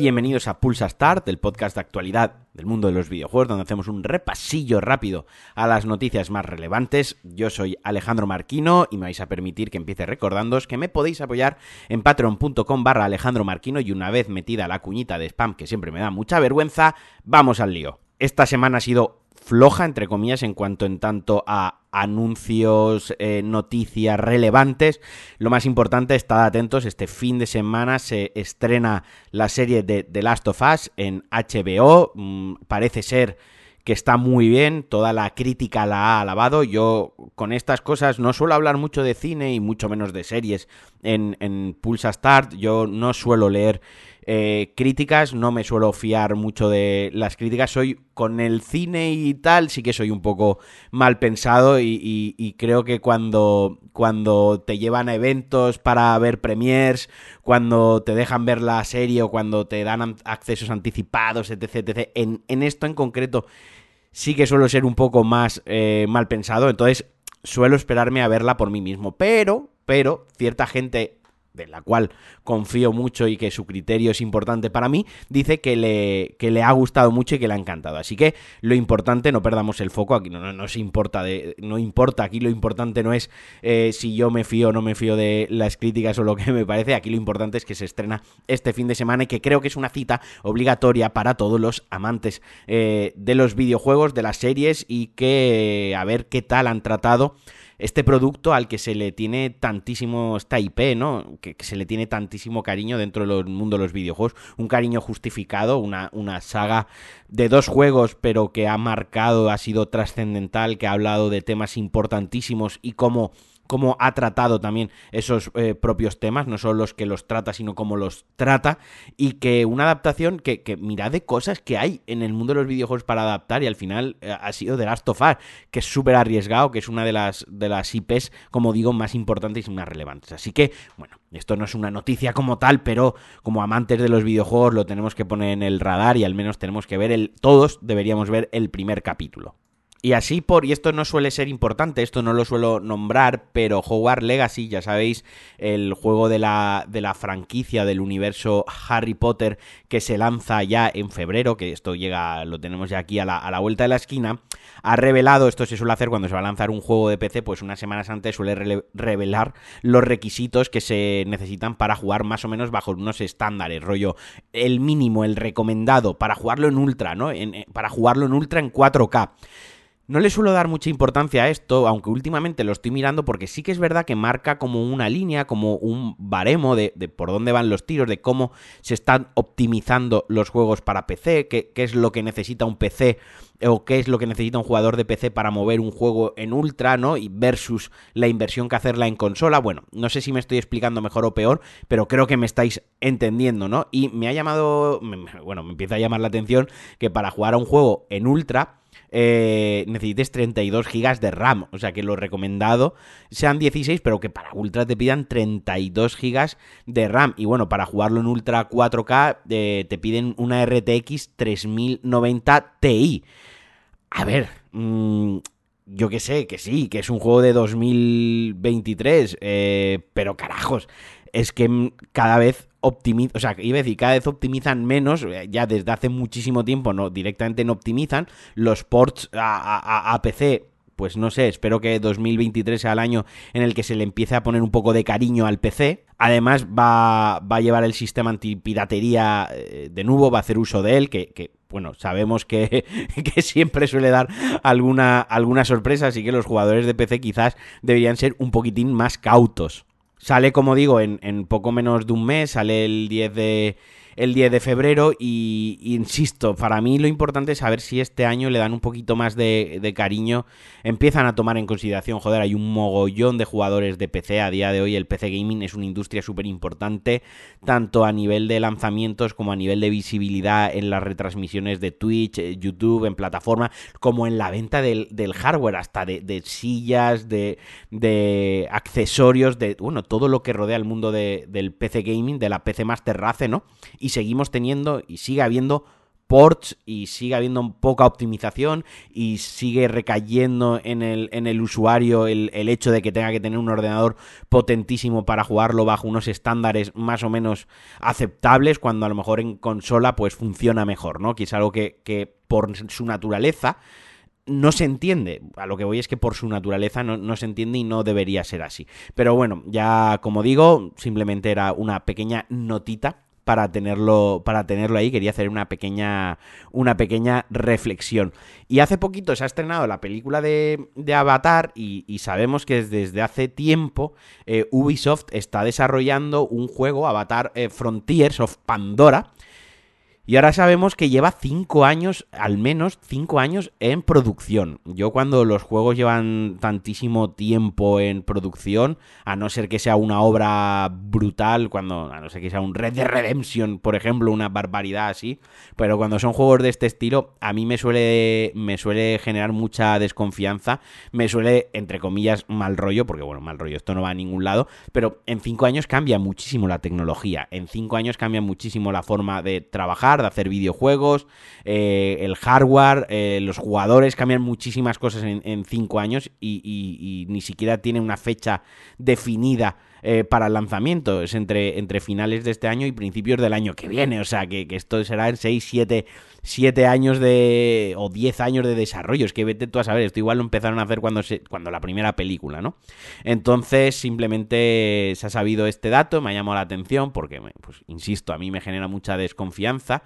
Bienvenidos a Pulsa Start, el podcast de actualidad del mundo de los videojuegos, donde hacemos un repasillo rápido a las noticias más relevantes. Yo soy Alejandro Marquino y me vais a permitir que empiece recordándoos que me podéis apoyar en patreon.com barra Alejandro Marquino y una vez metida la cuñita de spam, que siempre me da mucha vergüenza, vamos al lío. Esta semana ha sido floja, entre comillas, en cuanto en tanto a anuncios, eh, noticias relevantes. Lo más importante, estad atentos, este fin de semana se estrena la serie de The Last of Us en HBO. Mm, parece ser que está muy bien, toda la crítica la ha alabado. Yo con estas cosas no suelo hablar mucho de cine y mucho menos de series en, en Pulsa Start. Yo no suelo leer eh, críticas, no me suelo fiar mucho de las críticas, soy con el cine y tal, sí que soy un poco mal pensado y, creo que cuando, cuando te llevan a eventos para ver premiers, cuando te dejan ver la serie o cuando te dan accesos anticipados, etc., etc., en, en esto en concreto sí que suelo ser un poco más eh, mal pensado, entonces suelo esperarme a verla por mí mismo, pero, pero cierta gente de la cual confío mucho y que su criterio es importante para mí, dice que le, que le ha gustado mucho y que le ha encantado. Así que lo importante, no perdamos el foco, aquí no, no, importa, de, no importa, aquí lo importante no es eh, si yo me fío o no me fío de las críticas o lo que me parece, aquí lo importante es que se estrena este fin de semana y que creo que es una cita obligatoria para todos los amantes eh, de los videojuegos, de las series y que a ver qué tal han tratado este producto al que se le tiene tantísimo, esta IP, ¿no? Que, se le tiene tantísimo cariño dentro del mundo de los videojuegos, un cariño justificado, una, una saga de dos juegos, pero que ha marcado, ha sido trascendental, que ha hablado de temas importantísimos y cómo cómo ha tratado también esos eh, propios temas, no solo los que los trata, sino cómo los trata, y que una adaptación que, que mira de cosas que hay en el mundo de los videojuegos para adaptar, y al final eh, ha sido The Last of Us, que es súper arriesgado, que es una de las, de las IPs, como digo, más importantes y más relevantes. Así que, bueno, esto no es una noticia como tal, pero como amantes de los videojuegos lo tenemos que poner en el radar y al menos tenemos que ver el, todos deberíamos ver el primer capítulo. Y así por, y esto no suele ser importante, esto no lo suelo nombrar, pero Hogwarts Legacy, ya sabéis, el juego de la, de la franquicia del universo Harry Potter que se lanza ya en febrero, que esto llega, lo tenemos ya aquí a la, a la vuelta de la esquina, ha revelado, esto se suele hacer cuando se va a lanzar un juego de PC, pues unas semanas antes suele revelar los requisitos que se necesitan para jugar más o menos bajo unos estándares, rollo, el mínimo, el recomendado, para jugarlo en ultra, ¿no? En, para jugarlo en ultra en 4K. No le suelo dar mucha importancia a esto, aunque últimamente lo estoy mirando porque sí que es verdad que marca como una línea, como un baremo de, por dónde van los tiros, de cómo se están optimizando los juegos para PC, qué, qué, es lo que necesita un PC o qué es lo que necesita un jugador de PC para mover un juego en ultra, ¿no? Y versus la inversión que hacerla en consola. Bueno, no sé si me estoy explicando mejor o peor, pero creo que me estáis entendiendo, ¿no? Y me ha llamado, bueno, me empieza a llamar la atención que para jugar a un juego en ultra eh, necesites 32 GB de RAM. O sea que lo recomendado sean 16, pero que para Ultra te pidan 32 GB de RAM. Y bueno, para jugarlo en Ultra 4K eh, te piden una RTX 3090 Ti. A ver, mmm, yo que sé, que sí, que es un juego de 2023, eh, pero carajos, es que cada vez optimizan, o sea, iba a decir, cada vez optimizan menos, eh, ya desde hace muchísimo tiempo no directamente no optimizan, los ports a, a, PC pues no sé, espero que 2023 sea el año en el que se le empiece a poner un poco de cariño al PC. Además va, va a llevar el sistema antipiratería eh, de nuevo, va a hacer uso de él, que, que bueno, sabemos que, que, siempre suele dar alguna, alguna sorpresa, así que los jugadores de PC quizás deberían ser un poquitín más cautos. Sale, como digo, en, en, poco menos de un mes, sale el 10 de, el 10 de febrero y, insisto, para mí lo importante es saber si este año le dan un poquito más de, cariño, empiezan a tomar en consideración, joder, hay un mogollón de jugadores de PC a día de hoy, el PC gaming es una industria súper importante, tanto a nivel de lanzamientos como a nivel de visibilidad en las retransmisiones de Twitch, eh, YouTube, en plataforma, como en la venta del, hardware, hasta de, sillas, de, de, accesorios, de, bueno, todo lo que rodea el mundo del PC gaming, de la PC Master Race, ¿no? Seguimos teniendo y sigue habiendo ports y sigue habiendo poca optimización y sigue recayendo en el, en el usuario el, el, hecho de que tenga que tener un ordenador potentísimo para jugarlo bajo unos estándares más o menos aceptables cuando a lo mejor en consola pues funciona mejor, ¿no? Que es algo que, que por su naturaleza no se entiende. A lo que voy es que por su naturaleza no, no, se entiende y no debería ser así. Pero bueno, ya como digo, simplemente era una pequeña notita para tenerlo, para tenerlo ahí. Quería hacer una pequeña, una pequeña reflexión. Y hace poquito se ha estrenado la película de, de Avatar y, sabemos que desde hace tiempo eh, Ubisoft está desarrollando un juego, Avatar eh, Frontiers of Pandora, y ahora sabemos que lleva 5 años, al menos 5 años en producción. Yo cuando los juegos llevan tantísimo tiempo en producción, a no ser que sea una obra brutal, cuando a no ser que sea un Red Dead Redemption, por ejemplo, una barbaridad así, pero cuando son juegos de este estilo, a mí me suele me suele generar mucha desconfianza, me suele entre comillas mal rollo, porque bueno, mal rollo, esto no va a ningún lado, pero en 5 años cambia muchísimo la tecnología, en 5 años cambia muchísimo la forma de trabajar de hacer videojuegos, eh, el hardware, eh, los jugadores, cambian muchísimas cosas en, cinco años y, y, ni siquiera tiene una fecha definida. Eh, para el lanzamiento, es entre, entre finales de este año y principios del año que viene, o sea que, que esto será en 6, 7, 7 años de. o 10 años de desarrollo. Es que vete tú a saber, esto igual lo empezaron a hacer cuando, se, cuando la primera película, ¿no? Entonces, simplemente se ha sabido este dato, me ha llamado la atención, porque, pues, insisto, a mí me genera mucha desconfianza.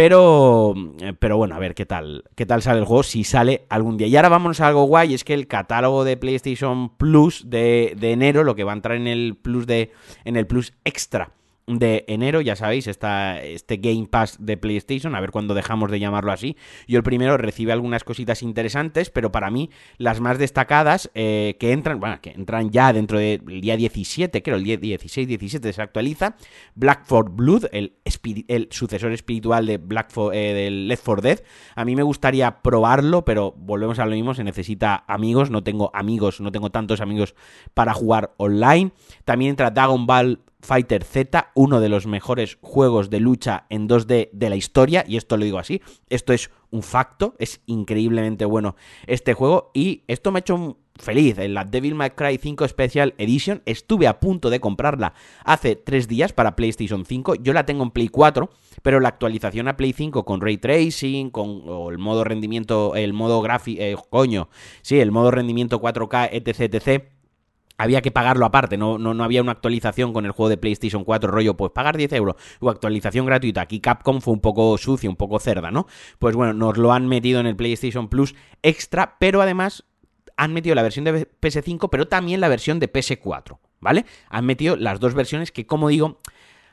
Pero, pero bueno, a ver qué tal, qué tal sale el juego, si sale algún día. Y ahora vámonos a algo guay, es que el catálogo de PlayStation Plus de, de enero, lo que va a entrar en el Plus de, en el Plus Extra de enero, ya sabéis, está este Game Pass de PlayStation, a ver cuándo dejamos de llamarlo así. Yo el primero recibe algunas cositas interesantes, pero para mí las más destacadas eh, que entran, bueno, que entran ya dentro del día 17, creo, el día 16, 17 se actualiza, Black for Blood, el, sucesor espiritual de Black for, eh, del Left 4 Dead. A mí me gustaría probarlo, pero volvemos a lo mismo, se necesita amigos, no tengo amigos, no tengo tantos amigos para jugar online. También entra Dragon Ball Fighter Z, uno de los mejores juegos de lucha en 2D de la historia, y esto lo digo así, esto es un facto, es increíblemente bueno este juego, y esto me ha hecho feliz, en la Devil May Cry 5 Special Edition, estuve a punto de comprarla hace tres días para PlayStation 5, yo la tengo en Play 4, pero la actualización a Play 5 con Ray Tracing, con el modo rendimiento, el modo gráfico, eh, coño, sí, el modo rendimiento 4K, etc, etc, había que pagarlo aparte, no, no, no, había una actualización con el juego de PlayStation 4, rollo, pues pagar 10 euros o actualización gratuita. Aquí Capcom fue un poco sucio, un poco cerda, ¿no? Pues bueno, nos lo han metido en el PlayStation Plus extra, pero además han metido la versión de PS5, pero también la versión de PS4, ¿vale? Han metido las dos versiones que, como digo,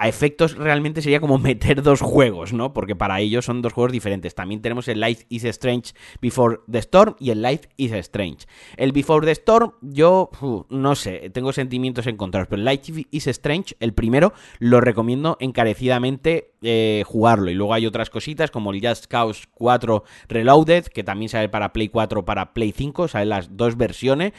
a efectos realmente sería como meter dos juegos, ¿no? Porque para ellos son dos juegos diferentes. También tenemos el Life is Strange Before the Storm y el Life is Strange. El Before the Storm, yo no sé, tengo sentimientos encontrados, pero el Life is Strange, el primero, lo recomiendo encarecidamente eh, jugarlo. Y luego hay otras cositas como el Just Cause 4 Reloaded, que también sale para Play 4, para Play 5, salen las dos versiones.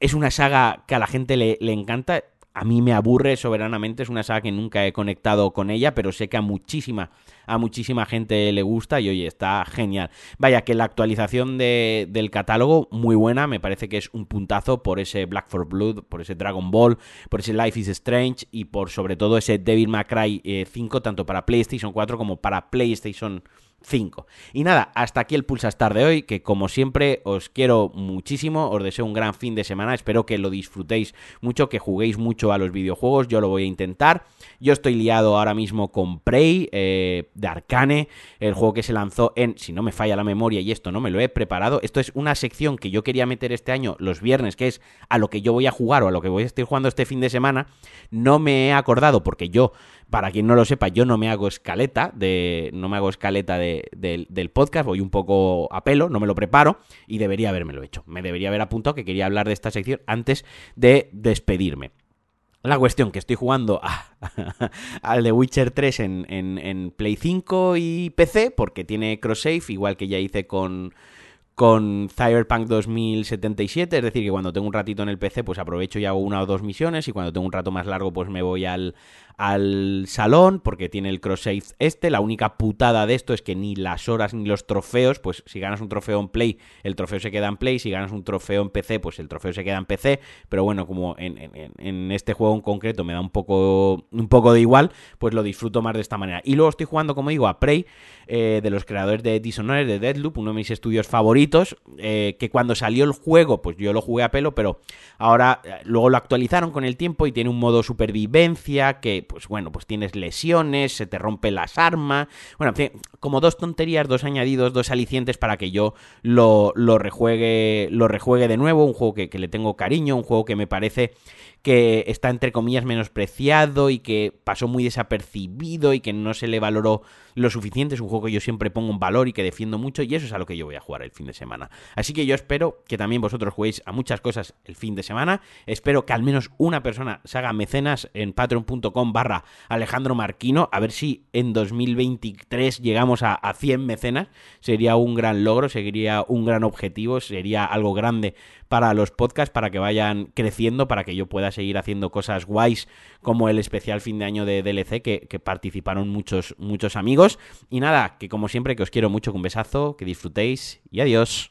Es una saga que a la gente le, le encanta a mí me aburre soberanamente, es una saga que nunca he conectado con ella, pero sé que a muchísima, a muchísima gente le gusta y oye, está genial. Vaya, que la actualización de, del catálogo, muy buena, me parece que es un puntazo por ese Black for Blood, por ese Dragon Ball, por ese Life is Strange y por sobre todo ese Devil May Cry eh, 5, tanto para PlayStation 4 como para PlayStation 5. Y nada, hasta aquí el Pulsastar de hoy, que como siempre os quiero muchísimo, os deseo un gran fin de semana, espero que lo disfrutéis mucho, que juguéis mucho a los videojuegos, yo lo voy a intentar. Yo estoy liado ahora mismo con Prey, eh, de Arcane, el juego que se lanzó en, si no me falla la memoria y esto no me lo he preparado, esto es una sección que yo quería meter este año los viernes, que es a lo que yo voy a jugar o a lo que voy a estar jugando este fin de semana, no me he acordado porque yo para quien no lo sepa, yo no me hago escaleta de. No me hago escaleta de, de, del podcast, voy un poco a pelo, no me lo preparo y debería habérmelo hecho. Me debería haber apuntado que quería hablar de esta sección antes de despedirme. La cuestión que estoy jugando al The Witcher 3 en, en, en, Play 5 y PC, porque tiene cross-save, igual que ya hice con, con Cyberpunk 2077, es decir, que cuando tengo un ratito en el PC, pues aprovecho y hago una o dos misiones, y cuando tengo un rato más largo, pues me voy al, al salón porque tiene el cross save este. La única putada de esto es que ni las horas ni los trofeos, pues si ganas un trofeo en Play, el trofeo se queda en Play. Si ganas un trofeo en PC, pues el trofeo se queda en PC. Pero bueno, como en, en, este juego en concreto me da un poco, un poco de igual, pues lo disfruto más de esta manera. Y luego estoy jugando, como digo, a Prey, eh, de los creadores de Dishonored, de Deadloop, uno de mis estudios favoritos, eh, que cuando salió el juego, pues yo lo jugué a pelo, pero ahora eh, luego lo actualizaron con el tiempo y tiene un modo supervivencia que pues bueno, pues tienes lesiones, se te rompen las armas, bueno, como dos tonterías, dos añadidos, dos alicientes para que yo lo, lo rejuegue, lo rejuegue de nuevo, un juego que, que le tengo cariño, un juego que me parece que está entre comillas menospreciado y que pasó muy desapercibido y que no se le valoró lo suficiente. Es un juego que yo siempre pongo un valor y que defiendo mucho y eso es a lo que yo voy a jugar el fin de semana. Así que yo espero que también vosotros juguéis a muchas cosas el fin de semana. Espero que al menos una persona se haga mecenas en patreon.com barra Alejandro Marquino. A ver si en 2023 llegamos a, a 100 mecenas. Sería un gran logro, sería un gran objetivo, sería algo grande para los podcasts, para que vayan creciendo, para que yo pueda seguir haciendo cosas guays como el especial fin de año de DLC que, que participaron muchos, muchos amigos. Y nada, que como siempre que os quiero mucho, con un besazo, que disfrutéis y adiós.